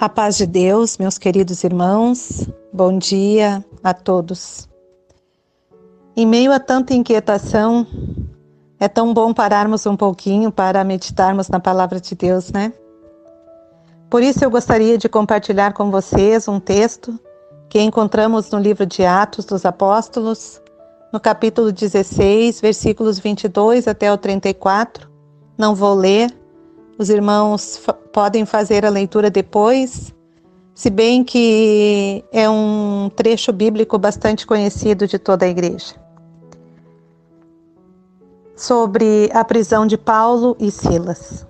A paz de Deus, meus queridos irmãos, bom dia a todos. Em meio a tanta inquietação, é tão bom pararmos um pouquinho para meditarmos na palavra de Deus, né? Por isso eu gostaria de compartilhar com vocês um texto que encontramos no livro de Atos dos Apóstolos, no capítulo 16, versículos 22 até o 34. Não vou ler, os irmãos podem fazer a leitura depois, se bem que é um trecho bíblico bastante conhecido de toda a igreja. Sobre a prisão de Paulo e Silas.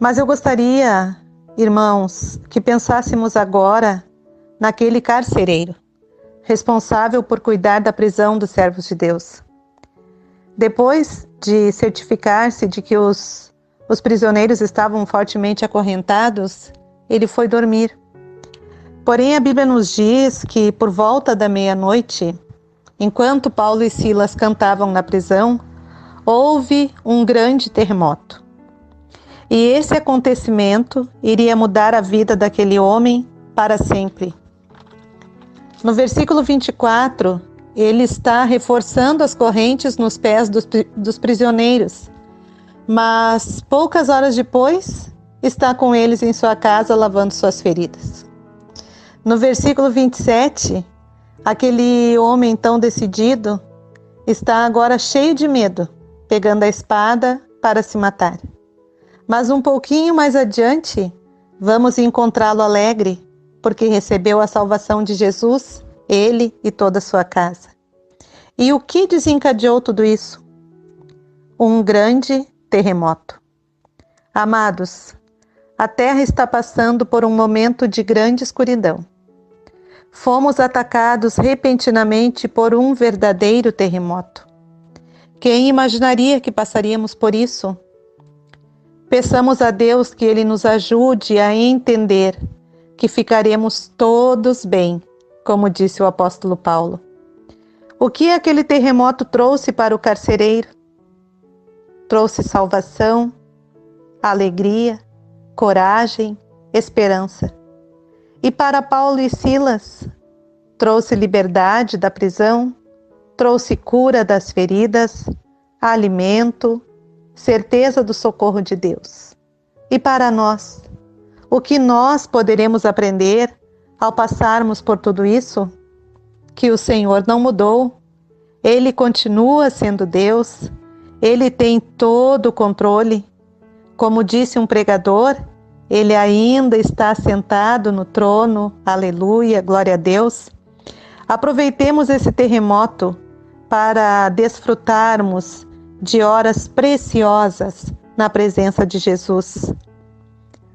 Mas eu gostaria, irmãos, que pensássemos agora naquele carcereiro, responsável por cuidar da prisão dos servos de Deus. Depois de certificar-se de que os os prisioneiros estavam fortemente acorrentados, ele foi dormir. Porém, a Bíblia nos diz que por volta da meia-noite, enquanto Paulo e Silas cantavam na prisão, houve um grande terremoto. E esse acontecimento iria mudar a vida daquele homem para sempre. No versículo 24, ele está reforçando as correntes nos pés dos, dos prisioneiros mas poucas horas depois está com eles em sua casa lavando suas feridas. No versículo 27, aquele homem tão decidido está agora cheio de medo, pegando a espada para se matar. Mas um pouquinho mais adiante, vamos encontrá-lo alegre, porque recebeu a salvação de Jesus, ele e toda a sua casa. E o que desencadeou tudo isso? Um grande terremoto. Amados, a Terra está passando por um momento de grande escuridão. Fomos atacados repentinamente por um verdadeiro terremoto. Quem imaginaria que passaríamos por isso? Peçamos a Deus que Ele nos ajude a entender que ficaremos todos bem, como disse o apóstolo Paulo. O que aquele terremoto trouxe para o carcereiro? Trouxe salvação, alegria, coragem, esperança. E para Paulo e Silas, trouxe liberdade da prisão, trouxe cura das feridas, alimento, certeza do socorro de Deus. E para nós, o que nós poderemos aprender ao passarmos por tudo isso? Que o Senhor não mudou, ele continua sendo Deus ele tem todo o controle. Como disse um pregador, ele ainda está sentado no trono. Aleluia, glória a Deus. Aproveitemos esse terremoto para desfrutarmos de horas preciosas na presença de Jesus.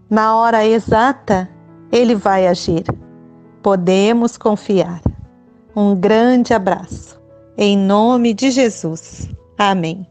Na hora exata, ele vai agir. Podemos confiar. Um grande abraço. Em nome de Jesus. Amém.